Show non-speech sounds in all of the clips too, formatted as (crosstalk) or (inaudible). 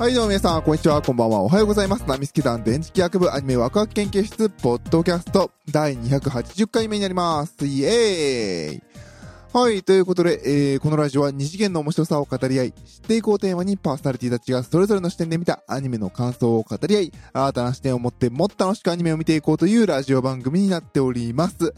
はい、どうも皆さん、こんにちは、こんばんは、おはようございます。ナミスケ団電磁気学部アニメワクワク研究室、ポッドキャスト、第280回目になります。イエーイはい、ということで、えー、このラジオは二次元の面白さを語り合い、知っていこうテーマにパーソナリティたちがそれぞれの視点で見たアニメの感想を語り合い、新たな視点を持ってもっと楽しくアニメを見ていこうというラジオ番組になっております。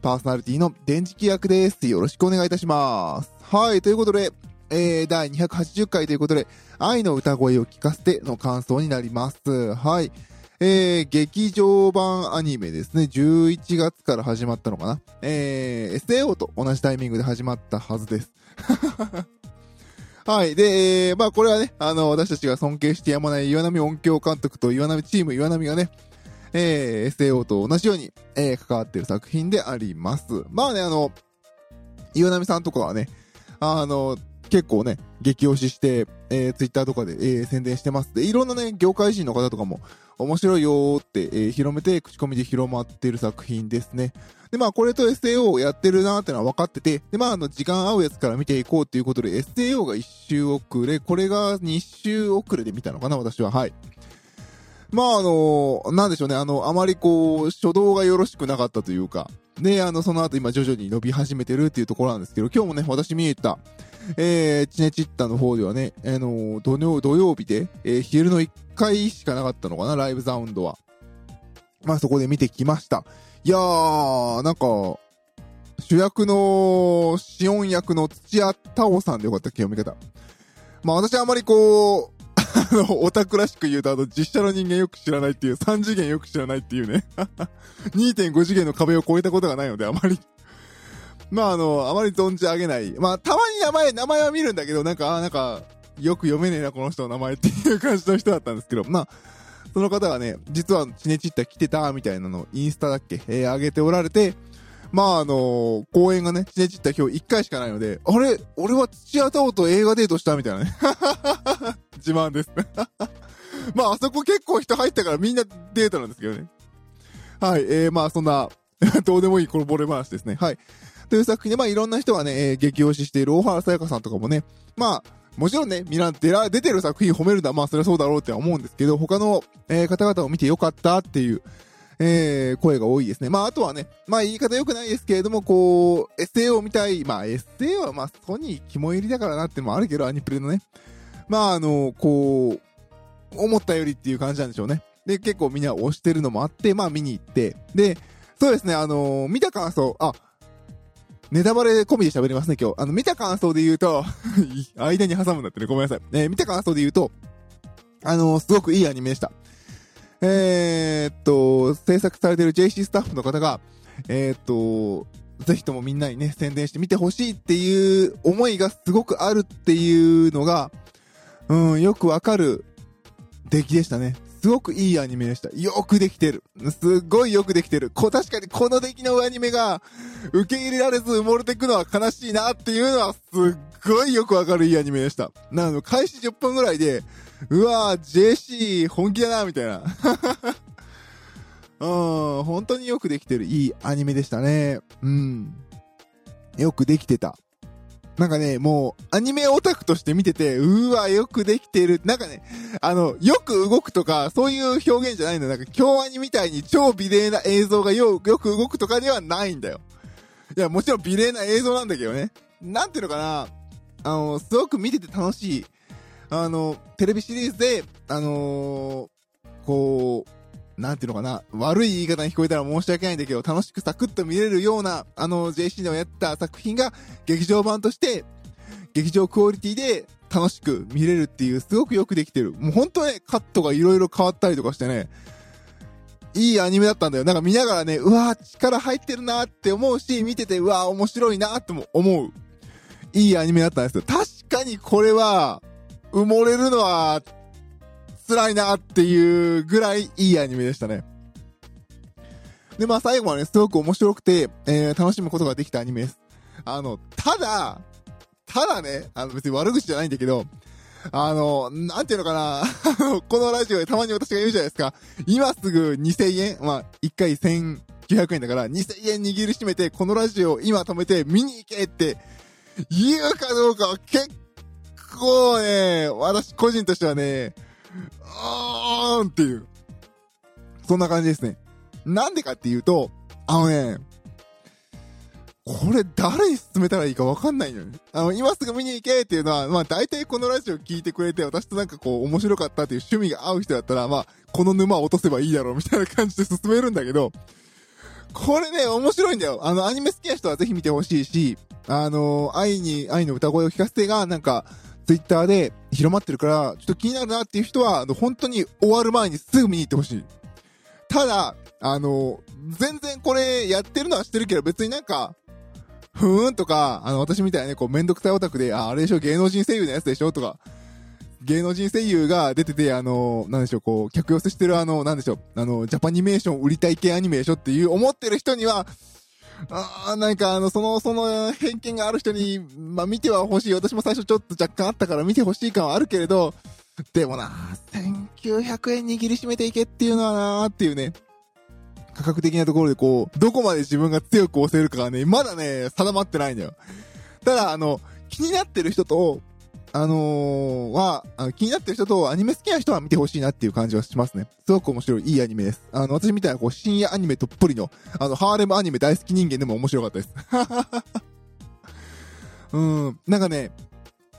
パーソナリティの電磁気役です。よろしくお願いいたします。はい、ということで、えー、第280回ということで、愛の歌声を聞かせての感想になります。はい。えー、劇場版アニメですね。11月から始まったのかな。えー、SAO と同じタイミングで始まったはずです。(laughs) はい。で、えー、まあこれはね、あの、私たちが尊敬してやまない岩波音響監督と岩波チーム岩波がね、えー、SAO と同じように、えー、関わってる作品であります。まあね、あの、岩波さんとかはね、あの、結構ね、激推しして、えー、ツイッターとかで、えー宣伝してます。で、いろんなね、業界人の方とかも、面白いよーって、えー広めて、口コミで広まってる作品ですね。で、まあ、これと SAO をやってるなーってのは分かってて、で、まあ、あの、時間合うやつから見ていこうっていうことで、SAO が1周遅れ、これが2周遅れで見たのかな、私は。はい。まあ、あのなんでしょうね、あの、あまりこう、初動がよろしくなかったというか、で、あの、その後今徐々に伸び始めてるっていうところなんですけど、今日もね、私見に行った、えー、チネチッタの方ではね、あの土曜、土曜日で、えー昼の1回しかなかったのかな、ライブサウンドは。まあそこで見てきました。いやー、なんか、主役の、シオン役の土屋太鳳さんでよかったっけ、読み方。まあ私はあまりこう、あの、オタクらしく言うと、あの、実写の人間よく知らないっていう、3次元よく知らないっていうね。(laughs) 2.5次元の壁を越えたことがないので、あまり。まあ、あの、あまり存じ上げない。まあ、たまに名前、名前は見るんだけど、なんか、ああなんか、よく読めねえな、この人の名前っていう感じの人だったんですけど、まあ、その方がね、実はチネチッタ来てた、みたいなのをインスタだっけ、えー上げておられて、まあ、あの公演がね、チネチッタ今日1回しかないので、あれ？俺は土屋太鳳と映画デートしたみたいなね。(laughs) 自慢です。(laughs) まあ、あそこ結構人入ったからみんなデートなんですけどね。はい、えー、まあ、そんな、(laughs) どうでもいいこのボレ話ですね。はい。という作品で、まあ、いろんな人がね、えー激推ししている大原さやかさんとかもね、まあ、もちろんね、みんな出ら、出てる作品褒めるのは、まあ、それはそうだろうって思うんですけど、他の、えー方々を見てよかったっていう、えー声が多いですね。まあ、あとはね、まあ、言い方良くないですけれども、こう、SAO みたい、まあ、SAO はまあ、ソニー肝入りだからなってもあるけど、アニプレのね。まあ、あの、こう、思ったよりっていう感じなんでしょうね。で、結構みんな推してるのもあって、まあ見に行って。で、そうですね、あのー見た感想、あ、ネタバレ込みで喋りますね、今日。あの、見た感想で言うと、(laughs) 間に挟むんだってね、ごめんなさい。えー見た感想で言うと、あのーすごくいいアニメでした。えー、っと、制作されてる JC スタッフの方が、えー、っと、ぜひともみんなにね、宣伝して見てほしいっていう思いがすごくあるっていうのが、うん、よくわかる出来でしたね。すごくいいアニメでした。よくできてる。すっごいよくできてる。こ確かにこの出来のアニメが受け入れられず埋もれていくのは悲しいなっていうのはすっごいよくわかるいいアニメでした。なの、開始10分ぐらいで、うわー、JC 本気だな、みたいな。(laughs) うん、本当によくできてるいいアニメでしたね。うん。よくできてた。なんかね、もう、アニメオタクとして見てて、うわ、よくできてる。なんかね、あの、よく動くとか、そういう表現じゃないんだよ。なんか、京アニみたいに超美麗な映像がよ、よく動くとかではないんだよ。いや、もちろん美麗な映像なんだけどね。なんていうのかな、あの、すごく見てて楽しい。あの、テレビシリーズで、あのーこう、なんていうのかな、悪い言い方に聞こえたら申し訳ないんだけど、楽しくサクッと見れるような、あの、JC でもやった作品が、劇場版として、劇場クオリティで楽しく見れるっていう、すごくよくできてる。もう本当ね、カットがいろいろ変わったりとかしてね、いいアニメだったんだよ。なんか見ながらね、うわー力入ってるなーって思うし、見てて、うわー面白いなーっても思う。いいアニメだったんですよ。確かにこれは、埋もれるのは、辛いなっていうぐらいいいアニメでしたね。で、まあ最後はね、すごく面白くて、えー楽しむことができたアニメです。あの、ただ、ただね、あの別に悪口じゃないんだけど、あの、なんていうのかな、(laughs) このラジオでたまに私が言うじゃないですか。今すぐ2000円、まあ、1回1900円だから、2000円握りしめて、このラジオを今止めて見に行けって言うかどうかは結構ね、私個人としてはね、あーんっていう。そんな感じですね。なんでかっていうと、あのね、これ誰に勧めたらいいかわかんないのよ。あの、今すぐ見に行けっていうのは、まあ大体このラジオ聞いてくれて、私となんかこう面白かったっていう趣味が合う人だったら、まあ、この沼を落とせばいいだろうみたいな感じで進めるんだけど、これね、面白いんだよ。あの、アニメ好きな人はぜひ見てほしいし、あの、愛に、愛の歌声を聞かせてが、なんか、ツイッターで広まってるから、ちょっと気になるなっていう人は、あの、本当に終わる前にすぐ見に行ってほしい。ただ、あの、全然これやってるのはしてるけど、別になんか、ふーんとか、あの、私みたいなね、こう、めんどくさいオタクで、あ、あれでしょ、芸能人声優のやつでしょとか、芸能人声優が出てて、あの、なんでしょう、こう、客寄せしてるあの、なんでしょう、あの、ジャパニメーション売りたい系アニメでしょっていう思ってる人には、ああなんかあの、その、その偏見がある人に、まあ見ては欲しい。私も最初ちょっと若干あったから見て欲しい感はあるけれど、でもな、1900円握りしめていけっていうのはなーっていうね、価格的なところでこう、どこまで自分が強く押せるかがね、まだね、定まってないんだよ。ただ、あの、気になってる人と、あのー、は、気になってる人とアニメ好きな人は見てほしいなっていう感じはしますね。すごく面白い、いいアニメです。あの、私みたいなこう、深夜アニメとっぷりの、あの、ハーレムアニメ大好き人間でも面白かったです。(laughs) うん、なんかね、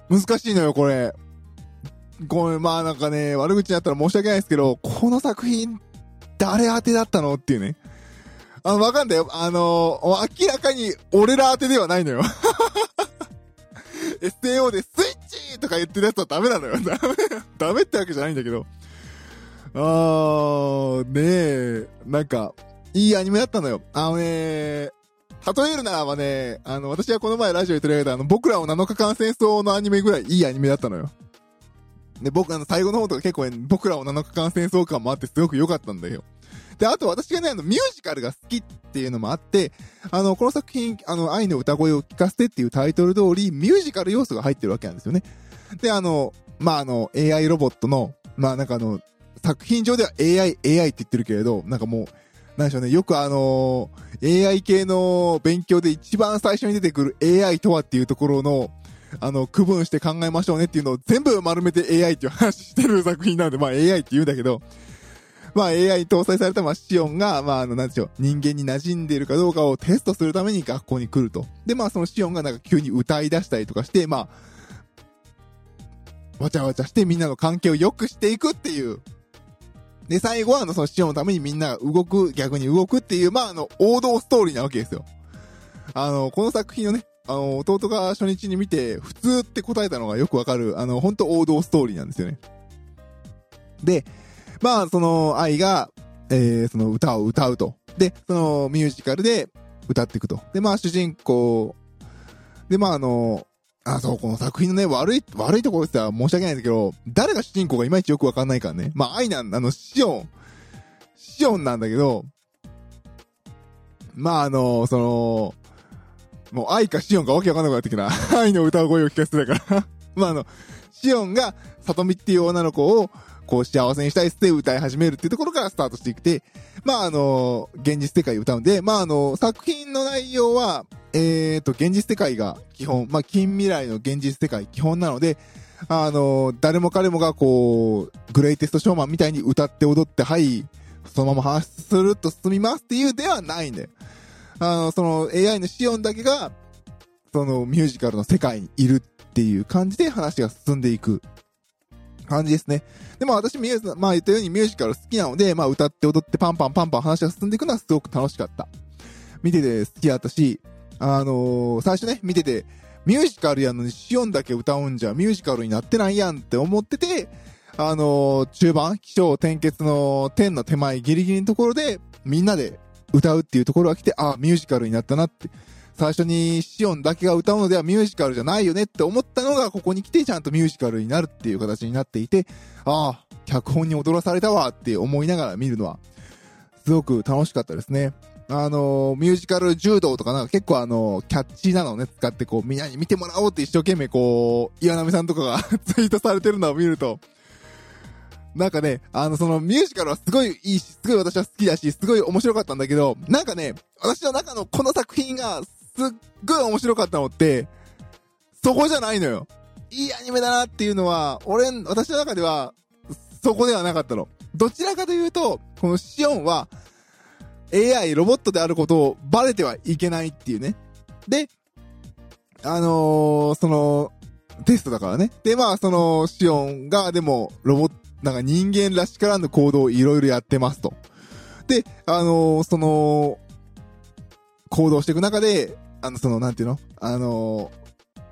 難しいのよ、これ。ごめん、まあなんかね、悪口になったら申し訳ないですけど、この作品誰当てだったのっていうね。あの、わかんないよ。あのー、明らかに俺ら当てではないのよ。SAO でスイッチとか言ってるやつはダメなのよ。ダメ、ダメってわけじゃないんだけど。あー、ねえ、なんか、いいアニメだったのよ。あのね例えるならばね、あの、私はこの前ラジオで取り上げたあの、僕らを7日間戦争のアニメぐらいいいアニメだったのよ。で、僕、あの、最後の方とか結構、僕らを7日間戦争感もあってすごく良かったんだよ。で、あと私がね、あの、ミュージカルが好きっていうのもあって、あの、この作品、あの、愛の歌声を聞かせてっていうタイトル通り、ミュージカル要素が入ってるわけなんですよね。で、あの、まあ、あの、AI ロボットの、まあ、なんかあの、作品上では AI、AI って言ってるけれど、なんかもう、なんでしょうね、よくあのー、AI 系の勉強で一番最初に出てくる AI とはっていうところの、あの、区分して考えましょうねっていうのを全部丸めて AI っていう話してる作品なので、まあ AI って言うんだけど、まあ AI 搭載されたまあシオンが、まああの、なんでしょう、人間に馴染んでいるかどうかをテストするために学校に来ると。で、まあそのシオンがなんか急に歌い出したりとかして、まあ、わちゃわちゃしてみんなの関係を良くしていくっていう。で、最後はあの、そのシオンのためにみんなが動く、逆に動くっていう、まああの、王道ストーリーなわけですよ。あの、この作品をね、あの、弟が初日に見て、普通って答えたのがよくわかる、あの、本当王道ストーリーなんですよね。で、まあ、その、愛が、えー、その歌を歌うと。で、そのミュージカルで歌っていくと。で、まあ、主人公、で、まあ、あの、あ、そう、この作品のね、悪い、悪いところって言ったら申し訳ないんだけど、誰が主人公がいまいちよくわかんないからね。まあ、愛なん、あの、シオン、シオンなんだけど、まあ、あの、その、もう愛かシオンかわけわかんなくなってきた。(laughs) 愛の歌声を聞かせてたから (laughs) まああの、シオンが、サトミっていう女の子を、こう幸せにしたいって歌い始めるっていうところからスタートしていくて、まああの、現実世界を歌うんで、まああの、作品の内容は、えーと、現実世界が基本、まあ近未来の現実世界基本なので、あの、誰も彼もがこう、グレイテストショーマンみたいに歌って踊って、はい、そのまま話すると進みますっていうではないんだよ。あの、その AI のシオンだけが、そのミュージカルの世界にいるっていう感じで話が進んでいく感じですね。でも私ミュージ、まあ言ったようにミュージカル好きなので、まあ歌って踊ってパンパンパンパン話が進んでいくのはすごく楽しかった。見てて好きだったし、あのー、最初ね、見てて、ミュージカルやのにシオンだけ歌うんじゃミュージカルになってないやんって思ってて、あのー、中盤、気象転結の天の手前ギリギリのところで、みんなで歌うっていうところが来て、ああ、ミュージカルになったなって。最初にシオンだけが歌うのではミュージカルじゃないよねって思ったのが、ここに来てちゃんとミュージカルになるっていう形になっていて、ああ、脚本に踊らされたわって思いながら見るのは、すごく楽しかったですね。あの、ミュージカル柔道とかなんか結構あの、キャッチーなのをね、使ってこう、みんなに見てもらおうって一生懸命こう、岩波さんとかがツイートされてるのを見ると、なんかね、あの、そのミュージカルはすごいいいし、すごい私は好きだし、すごい面白かったんだけど、なんかね、私の中のこの作品がすっごい面白かったのって、そこじゃないのよ。いいアニメだなっていうのは、俺、私の中では、そこではなかったの。どちらかというと、このシオンは、AI ロボットであることをバレてはいけないっていうね。で、あのー、その、テストだからね。で、まあ、その、シオンが、でも、ロボット、なんか人間らしからぬ行動をいろいろやってますと。で、あのー、その、行動していく中で、あの、その、なんていうの？あの、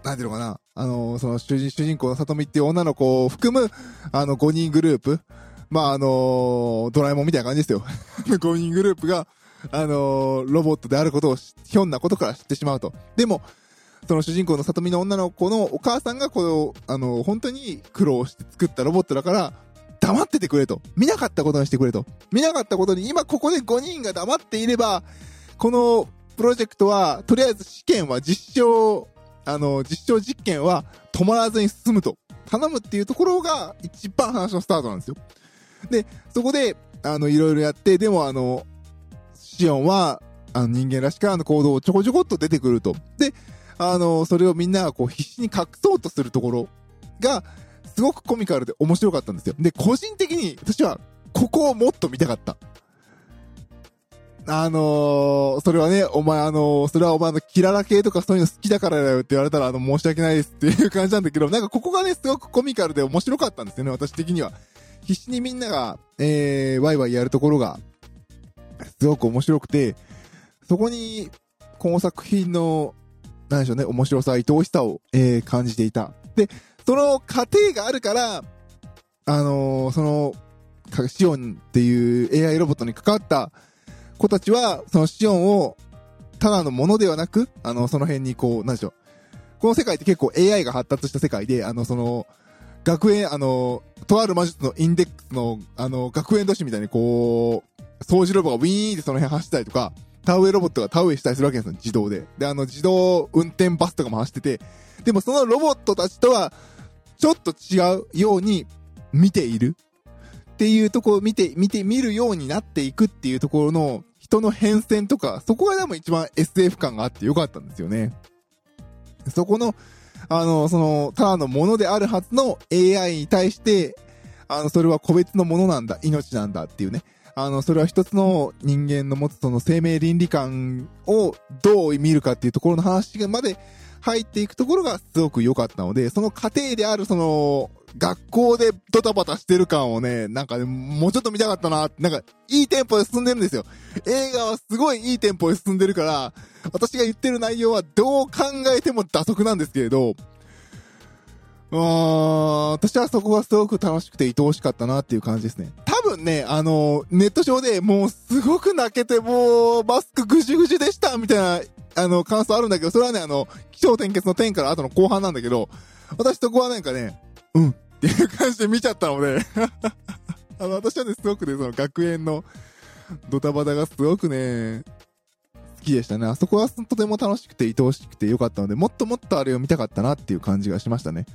なんていうのかな？あの、その主人、主人公の里見っていう女の子を含む、あの、5人グループ。まあ、あのドラえもんみたいな感じですよ。(laughs) 5人グループが、あのロボットであることをひょんなことから知ってしまうと。でも、その主人公の里見の女の子のお母さんがこの、あの、本当に苦労して作ったロボットだから、黙っててくれと。見なかったことにしてくれと。見なかったことに、今ここで5人が黙っていれば、このプロジェクトは、とりあえず試験は実証、あの、実証実験は止まらずに進むと。頼むっていうところが一番話のスタートなんですよ。で、そこで、あの、いろいろやって、でもあの、シオンは、あの人間らしからの行動をちょこちょこっと出てくると。で、あの、それをみんながこう必死に隠そうとするところが、すごくコミカルで面白かったんですよ。で、個人的に私は、ここをもっと見たかった。あのー、それはね、お前あのー、それはお前のキララ系とかそういうの好きだからだよって言われたら、あの、申し訳ないですっていう感じなんだけど、なんかここがね、すごくコミカルで面白かったんですよね、私的には。必死にみんなが、えー、ワイワイやるところが、すごく面白くて、そこに、この作品のなんでしょうね、面白さ、愛おしさを、えー、感じていた。で、その過程があるから、あのー、その、シオンっていう AI ロボットに関わった子たちは、そのシオンを、ただのものではなく、あの、その辺にこう、なんでしょう。この世界って結構 AI が発達した世界で、あの、その、学園、あの、とある魔術のインデックスの、あの、学園都市みたいにこう、掃除ロボがウィーンってその辺走ったりとか、田植えロボットが田植えしたりするわけですよ、自動で。で、あの、自動運転バスとかも走ってて、でもそのロボットたちとは、ちょっと違うように見ているっていうところを見て、見て、見るようになっていくっていうところの人の変遷とか、そこがでも一番 SF 感があってよかったんですよね。そこの、あの、その、ただのものであるはずの AI に対して、あの、それは個別のものなんだ、命なんだっていうね。あの、それは一つの人間の持つその生命倫理観をどう見るかっていうところの話まで入っていくところがすごく良かったので、その過程であるその、学校でドタバタしてる感をね、なんかね、もうちょっと見たかったな、なんか、いいテンポで進んでるんですよ。映画はすごいいいテンポで進んでるから、私が言ってる内容はどう考えても打足なんですけれど、うーん、私はそこがすごく楽しくて愛おしかったなっていう感じですね。多分ね、あの、ネット上でもうすごく泣けてもう、マスクぐじゅぐじゅでしたみたいな、あの、感想あるんだけど、それはね、あの、気象転結の点から後の後半なんだけど、私そこはなんかね、うんっていう感じで見ちゃったので (laughs) あの、私はね、すごくね、その学園のドタバタがすごくね、好きでしたね。あそこはとても楽しくて愛おしくてよかったので、もっともっとあれを見たかったなっていう感じがしましたね。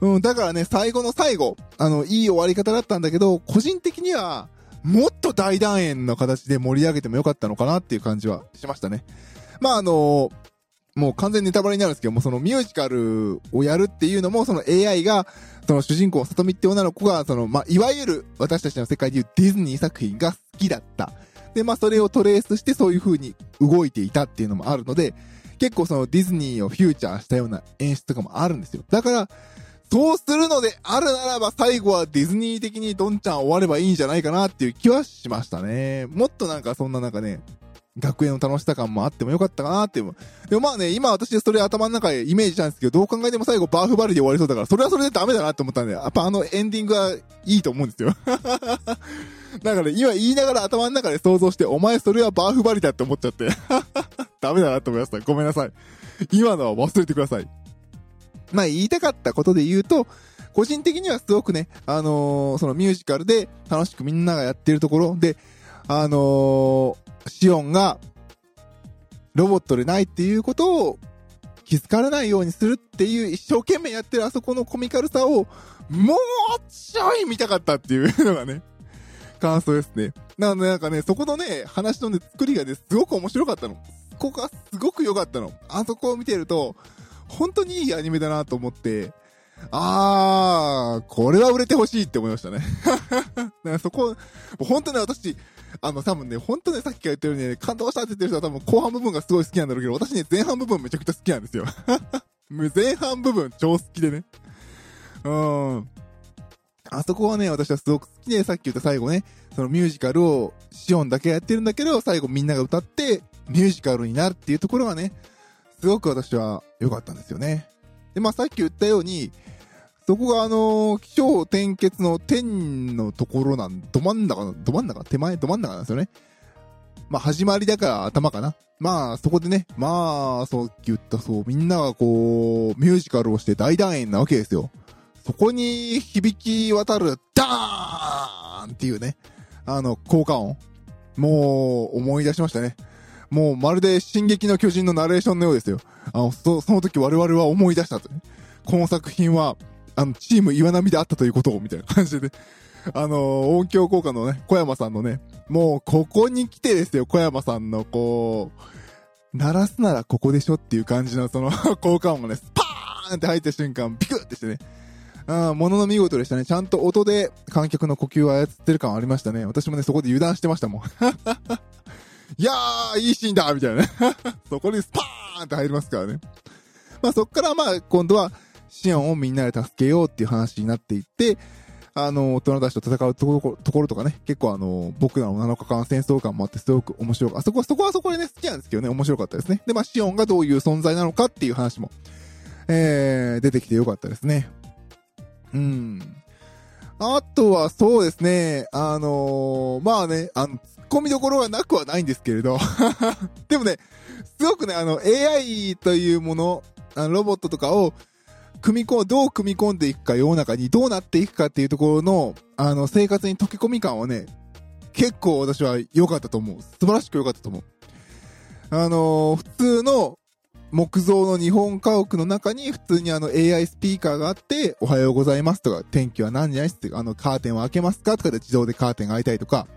うん、だからね、最後の最後、あの、いい終わり方だったんだけど、個人的には、もっと大団円の形で盛り上げてもよかったのかなっていう感じはしましたね。まあ、あのもう完全ネタバレになるんですけども、そのミュージカルをやるっていうのも、その AI が、その主人公、さとみって女の子が、その、まあ、いわゆる私たちの世界でいうディズニー作品が好きだった。で、まあ、それをトレースしてそういう風に動いていたっていうのもあるので、結構そのディズニーをフューチャーしたような演出とかもあるんですよ。だから、そうするのであるならば最後はディズニー的にドンちゃん終わればいいんじゃないかなっていう気はしましたね。もっとなんかそんななんかね、学園の楽しさ感もあってもよかったかなっていう。でもまあね、今私それ頭の中でイメージしたんですけど、どう考えても最後バーフバリで終わりそうだから、それはそれでダメだなって思ったんで、やっぱあのエンディングはいいと思うんですよ。(laughs) だから今言いながら頭の中で想像して、お前それはバーフバリだって思っちゃって。(laughs) ダメだなって思いました。ごめんなさい。今のは忘れてください。まあ言いたかったことで言うと、個人的にはすごくね、あのー、そのミュージカルで楽しくみんながやってるところで、あのー、シオンがロボットでないっていうことを気づかれないようにするっていう一生懸命やってるあそこのコミカルさをもうちょい見たかったっていうのがね、感想ですね。なのでなんかね、そこのね、話のね、作りがね、すごく面白かったの。ここがすごく良かったの。あそこを見てると、本当にいいアニメだなと思って、あー、これは売れてほしいって思いましたね。(laughs) だからそこ、本当ね、私、あの、多分ね、本当ね、さっきから言ったようにね、感動したって言ってる人は多分後半部分がすごい好きなんだろうけど、私ね、前半部分めちゃくちゃ好きなんですよ。(laughs) 前半部分超好きでね。うーん。あそこはね、私はすごく好きで、さっき言った最後ね、そのミュージカルをシオンだけやってるんだけど、最後みんなが歌って、ミュージカルになるっていうところがね、すごく私は良かったんですよね。で、まあさっき言ったように、そこがあのー、気象転結の天のところなん、ど真ん中の、ど真ん中？手前？ど真ん中なんですよね。まあ始まりだから頭かな。まあそこでね、まあ、そう言ったそう、みんながこう、ミュージカルをして大団円なわけですよ。そこに響き渡る、ダーンっていうね、あの、効果音。もう、思い出しましたね。もう、まるで、進撃の巨人のナレーションのようですよ。あの、そその時我々は思い出したと、ね。この作品は、あの、チーム岩波であったということを、みたいな感じで、(laughs) あの音響効果のね、小山さんのね、もう、ここに来てですよ、小山さんの、こう、鳴らすならここでしょっていう感じの、その (laughs) 効果音がね、スパーンって入った瞬間、ビクってしてね、あものの見事でしたね。ちゃんと音で観客の呼吸を操ってる感ありましたね。私もね、そこで油断してましたもん。(laughs) いやー、いいシーンだみたいなね。そこにスパーンって入りますからね。まあそっからまあ今度はシオンをみんなで助けようっていう話になっていって、あの、大人たちと戦うところところとかね、結構あの、僕らの7日間戦争感もあってすごく面白かった。あそこは、そこはそこでね、好きなんですけどね、面白かったですね。で、まあシオンがどういう存在なのかっていう話も、えー、出てきてよかったですね。うん。あとはそうですね、あのー、まあね、あの、突っ込みどころがなくはないんですけれど、(laughs) でもね、すごくね、あの、AI というもの、あのロボットとかを、組み込、どう組み込んでいくか、世の中にどうなっていくかっていうところの、あの、生活に溶け込み感はね、結構私は良かったと思う。素晴らしく良かったと思う。あのー、普通の木造の日本家屋の中に普通にあの AI スピーカーがあって、おはようございますとか、天気は何時ですって、あのカーテンを開けますかとかで自動でカーテンが開いたりとか、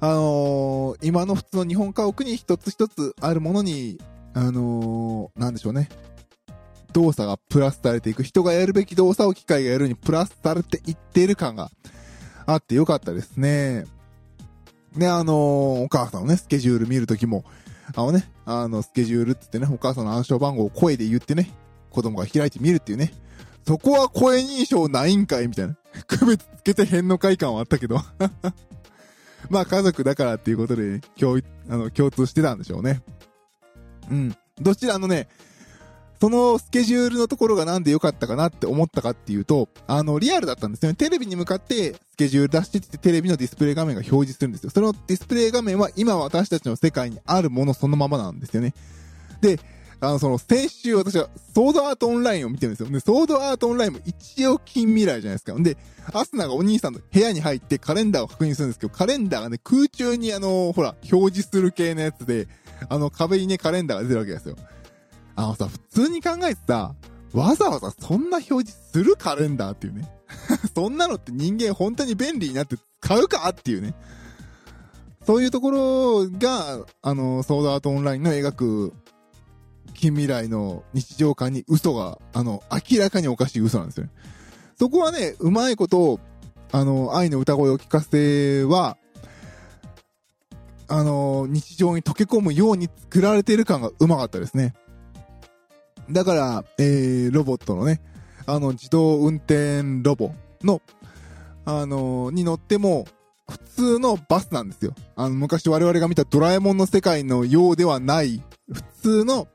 あのー、今の普通の日本家屋に一つ一つあるものに、あのー、なんでしょうね。動作がプラスされていく。人がやるべき動作を機械がやるにプラスされていっている感があってよかったですね。ね、あのー、お母さんのね、スケジュール見るときも、あのね、あの、スケジュールってってね、お母さんの暗証番号を声で言ってね、子供が開いてみるっていうね。そこは声認証ないんかいみたいな。(laughs) 区別つけて変の快感はあったけど。(laughs) まあ家族だからっていうことで、共、あの、共通してたんでしょうね。うん。どちらのね、そのスケジュールのところがなんで良かったかなって思ったかっていうと、あの、リアルだったんですよね。テレビに向かってスケジュール出してって、テレビのディスプレイ画面が表示するんですよ。そのディスプレイ画面は今私たちの世界にあるものそのままなんですよね。で、あの、その、先週私は、ソードアートオンラインを見てるんですよ。で、ソードアートオンラインも一応近未来じゃないですか。で、アスナがお兄さんの部屋に入ってカレンダーを確認するんですけど、カレンダーがね、空中にあの、ほら、表示する系のやつで、あの、壁にね、カレンダーが出てるわけですよ。あのさ、普通に考えてさ、わざわざそんな表示するカレンダーっていうね。(laughs) そんなのって人間本当に便利になって使うかっていうね。そういうところが、あの、ソードアートオンラインの描く近未来の日常感に嘘が、あの、明らかにおかしい嘘なんですよね。そこはね、うまいこと、あの、愛の歌声を聞かせは、あの、日常に溶け込むように作られている感がうまかったですね。だから、えー、ロボットのね、あの、自動運転ロボの、あのー、に乗っても、普通のバスなんですよ。あの、昔我々が見たドラえもんの世界のようではない、普通の、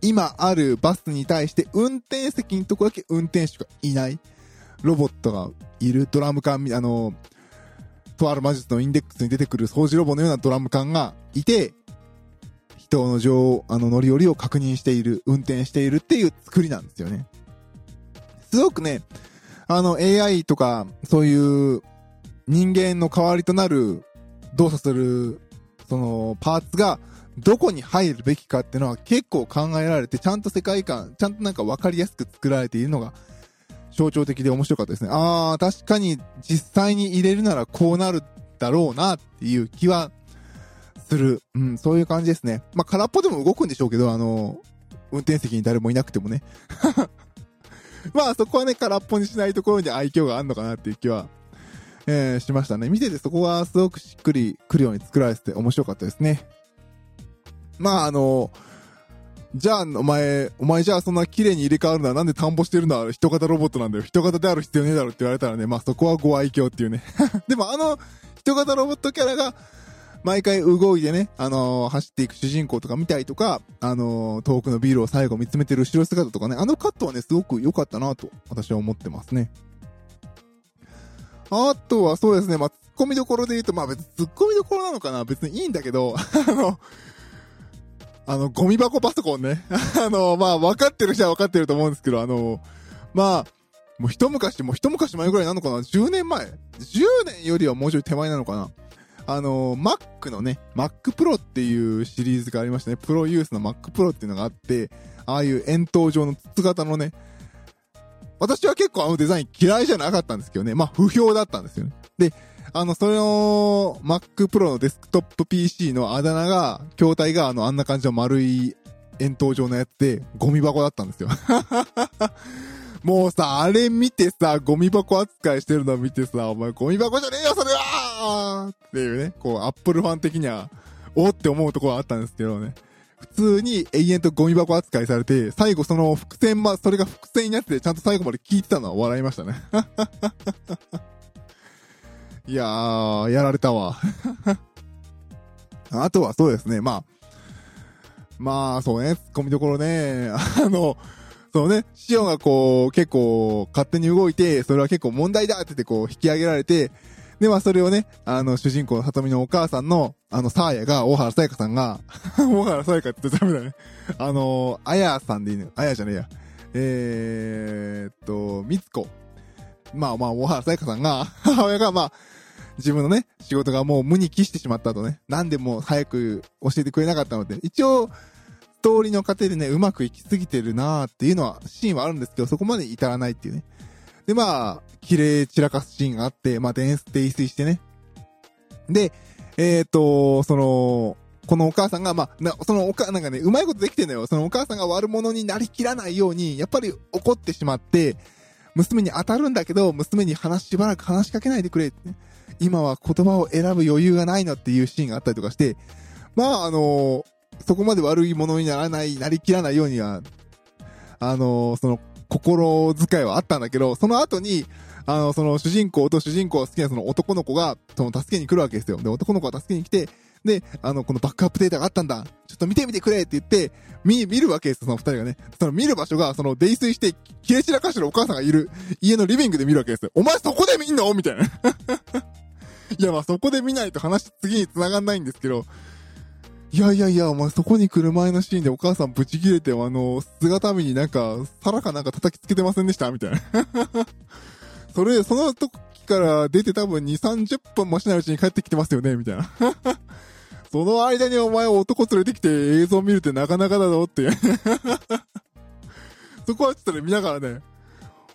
今あるバスに対して運転席のとこだけ運転手がいない。ロボットがいるドラム缶、あの、とある魔術のインデックスに出てくる掃除ロボのようなドラム缶がいて、人の乗、あの乗り降りを確認している、運転しているっていう作りなんですよね。すごくね、あの AI とか、そういう人間の代わりとなる動作する、そのパーツがどこに入るべきかっていうのは結構考えられて、ちゃんと世界観、ちゃんとなんかわかりやすく作られているのが象徴的で面白かったですね。ああ、確かに実際に入れるならこうなるだろうなっていう気はする。うん、そういう感じですね。まあ、空っぽでも動くんでしょうけど、あの、運転席に誰もいなくてもね。(laughs) まあそこはね、空っぽにしないところに愛嬌があるのかなっていう気は、えー、しましたね。見ててそこがすごくしっくりくるように作られてて面白かったですね。まああの、じゃあ、お前、お前じゃあそんな綺麗に入れ替わるのはなんで田んぼしてるのは人型ロボットなんだよ。人型である必要ねえだろって言われたらね、まあそこはご愛嬌っていうね。(laughs) でもあの、人型ロボットキャラが、毎回動いてね、あのー、走っていく主人公とか見たりとか、あのー、遠くのビールを最後見つめてる後ろ姿とかね、あのカットはね、すごく良かったなと、私は思ってますね。あとはそうですね、まあ、突っ込みどころで言うと、まあ別に突っ込みどころなのかな別にいいんだけど、(laughs) あの、あの、ゴミ箱パソコンね。(laughs) あの、まあ、分かってる人は分かってると思うんですけど、あの、まあ、もう一昔、もう一昔前ぐらいなのかな ?10 年前 ?10 年よりはもうちょい手前なのかな？あの、Mac のね、Mac Pro っていうシリーズがありましたね。プロユースの Mac Pro っていうのがあって、ああいう円筒状の筒型のね、私は結構あのデザイン嫌いじゃなかったんですけどね。まあ、不評だったんですよね。で、あの、それの Mac Pro のデスクトップ PC のあだ名が、筐体があの、あんな感じの丸い円筒状のやつで、ゴミ箱だったんですよ。もうさ、あれ見てさ、ゴミ箱扱いしてるの見てさ、お前ゴミ箱じゃねえよ、それはっていうね、こう、アップルファン的には、おって思うところはあったんですけどね。普通に永遠とゴミ箱扱いされて、最後その伏線ま、それが伏線になってて、ちゃんと最後まで聞いてたのは笑いましたね。(laughs) いやー、やられたわ。(laughs) あとはそうですね、まあ、まあ、そうね、突っ込みどころね、あの、そうね、シオンがこう、結構勝手に動いて、それは結構問題だって言ってこう引き上げられて、で、まあそれをね、あの、主人公の里見のお母さんの、あの、サーヤが、大原さやかさんが、(laughs) 大原さやかって言ってダメだね。あの、あやさんでいいのあやじゃねえや。えー、っと、みつこ。まあまあ、大原さやかさんが、(laughs) 母親がまあ、自分のね、仕事がもう無に帰してしまったとね、なんでも早く教えてくれなかったので、一応、ストーリーの過程でね、うまくいきすぎてるなーっていうのは、シーンはあるんですけど、そこまで至らないっていうね。で、まあ、綺麗散らかすシーンがあって、まあ、泥酔してね。で、えっ、ー、と、その、このお母さんが、まあ、な、そのおか、なんかね、うまいことできてんのよ。そのお母さんが悪者になりきらないように、やっぱり怒ってしまって、娘に当たるんだけど、娘に話しばらく話しかけないでくれ、ね。今は言葉を選ぶ余裕がないのっていうシーンがあったりとかして、まあ、あのそこまで悪いものにならない、なりきらないようには、あのその、心遣いはあったんだけど、その後に、あの、その主人公と主人公が好きなその男の子が、その助けに来るわけですよ。で、男の子が助けに来て、で、あの、このバックアップデータがあったんだ。ちょっと見てみてくれって言って、見、見るわけですよ、その二人がね。その見る場所が、その泥酔して、切れ散らかしてるお母さんがいる家のリビングで見るわけですよ。お前そこで見んの？みたいな。(laughs) いや、まあそこで見ないと話次に繋がんないんですけど、いやいやいや、お前そこに来る前のシーンでお母さんブチ切れて、あの、姿見になんか、皿かなんか叩きつけてませんでした？みたいな。(laughs) それ、その時から出て多分2、30分もしないうちに帰ってきてますよね？みたいな。(laughs) その間にお前男連れてきて映像見るってなかなかだぞって。(laughs) そこはちょっとね、見ながらね、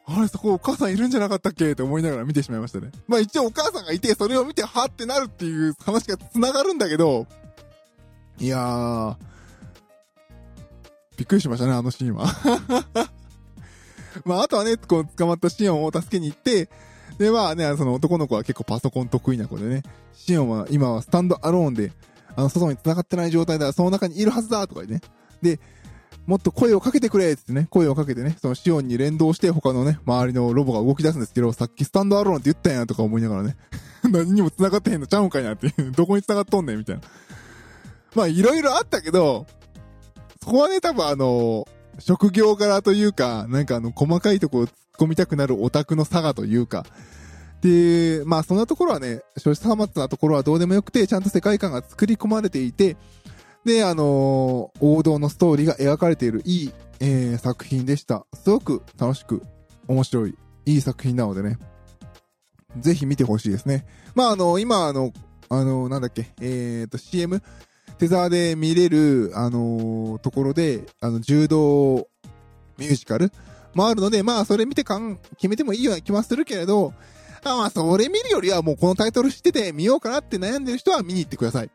あれ、そこお母さんいるんじゃなかったっけ？って思いながら見てしまいましたね。まあ一応お母さんがいて、それを見て、はってなるっていう話が繋がるんだけど、いやー、びっくりしましたね、あのシーンは。(laughs) まああとはね、こう捕まったシオンを助けに行って、で、まあね、その男の子は結構パソコン得意な子でね、シオンは今はスタンドアローンで、あの、外に繋がってない状態だ、その中にいるはずだとか言ってね。で、もっと声をかけてくれってね、声をかけてね、そのシオンに連動して他のね、周りのロボが動き出すんですけど、さっきスタンドアローンって言ったんやとか思いながらね、(laughs) 何にも繋がってへんのちゃうんかいなっていう、どこに繋がっとんねんみたいな。まあ、いろいろあったけど、そこはね、多分あの、職業柄というか、なんかあの、細かいところ突っ込みたくなるオタクの差がというか、で、まあそんなところはね、少子さまなところはどうでもよくて、ちゃんと世界観が作り込まれていて、で、あのー、王道のストーリーが描かれているいい、えー、作品でした。すごく楽しく、面白い、いい作品なのでね、ぜひ見てほしいですね。まあ、あの、今、あの、あの、なんだっけ、えっ、と、CM、テザーで見れる、あのところで、あの、柔道ミュージカルもあるので、まあ、それ見てかん、決めてもいいような気はするけれど、あまあ、それ見るよりはもうこのタイトル知ってて見ようかなって悩んでる人は見に行ってください。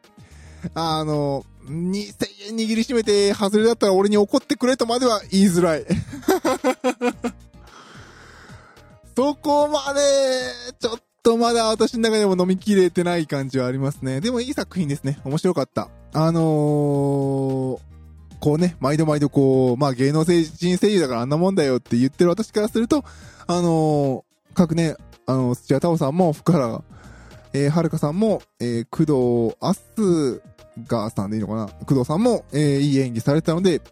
あの、2000円握りしめて外れだったら俺に怒ってくれとまでは言いづらい。(laughs) そこまで、ちょっとまだ私の中でも飲みきれてない感じはありますね。でもいい作品ですね。面白かった。あのー、こうね、毎度毎度こう、まあ芸能人声優だからあんなもんだよって言ってる私からすると、あのー、各ね、あの、土屋太鳳さんも福原、えー、はるかさんも、えー、工藤あすがさんでいいのかな？工藤さんも、えー、いい演技されたので、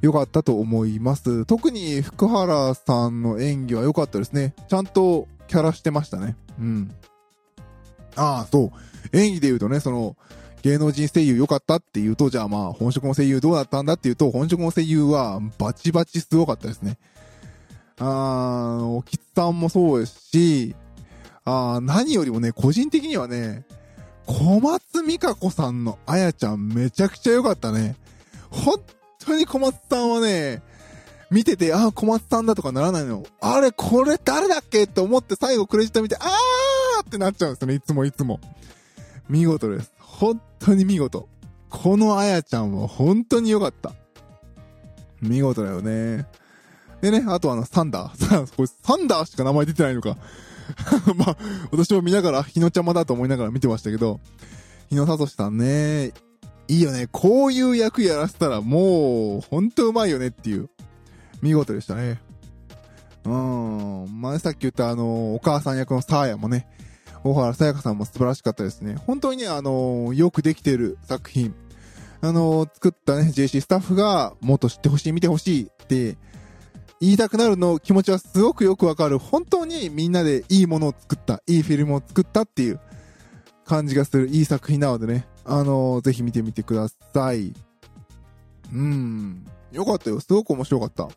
良かったと思います。特に福原さんの演技は良かったですね。ちゃんとキャラしてましたね。うん。ああ、そう。演技で言うとね、その、芸能人声優良かったって言うと、じゃあまあ、本職の声優どうだったんだっていうと、本職の声優はバチバチすごかったですね。あー、おきつさんもそうですし、あー、何よりもね、個人的にはね、小松美香子さんのあやちゃんめちゃくちゃ良かったね。本当に小松さんはね、見てて、ああ、小松さんだとかならないの。あれ、これ誰だっけって思って最後クレジット見て、あーってなっちゃうんですよね、いつもいつも。見事です。本当に見事。このあやちゃんは本当に良かった。見事だよね。でね、あとあの、サンダー。(laughs) これサンダーしか名前出てないのか。(laughs) まあ、私も見ながら、日野ちゃまだと思いながら見てましたけど、日野聡さんね、いいよね。こういう役やらせたらもう、ほんとうまいよねっていう。見事でしたね。うん。前さっき言ったあの、お母さん役のサーヤもね、大原さやかさんも素晴らしかったですね。本当にね、あの、よくできてる作品。あの、作ったね、JC スタッフが、もっと知ってほしい、見てほしいって言いたくなるの気持ちはすごくよくわかる。本当にみんなでいいものを作った、いいフィルムを作ったっていう感じがするいい作品なのでね、あのぜひ見てみてください。うん。よかったよ。すごく面白かった。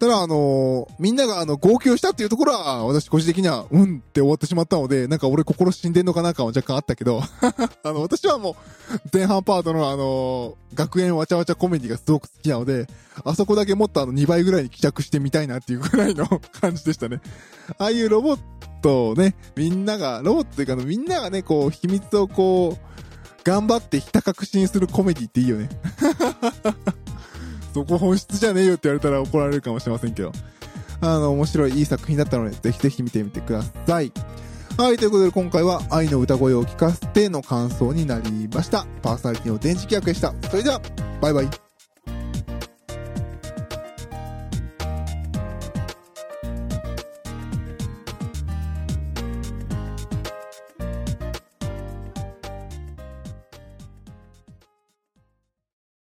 ただ、あのー、みんながあの、号泣したっていうところは、私個人的には、うんって終わってしまったので、なんか俺心死んでんのかな感は若干あったけど、(laughs) あの、私はもう、前半パートのあのー、学園わちゃわちゃコメディがすごく好きなので、あそこだけもっとあの、2倍ぐらいに帰着してみたいなっていうぐらいの (laughs) 感じでしたね。ああいうロボットをね、みんなが、ロボットというか、みんながね、こう、秘密をこう、頑張ってひた確信するコメディっていいよね。(laughs) そこ本質じゃねえよって言われたら怒られるかもしれませんけど。あの、面白いいい作品だったので、ぜひぜひ見てみてください。はい、ということで今回は愛の歌声を聞かせての感想になりました。パーソナリティの電磁気役でした。それでは、バイバイ。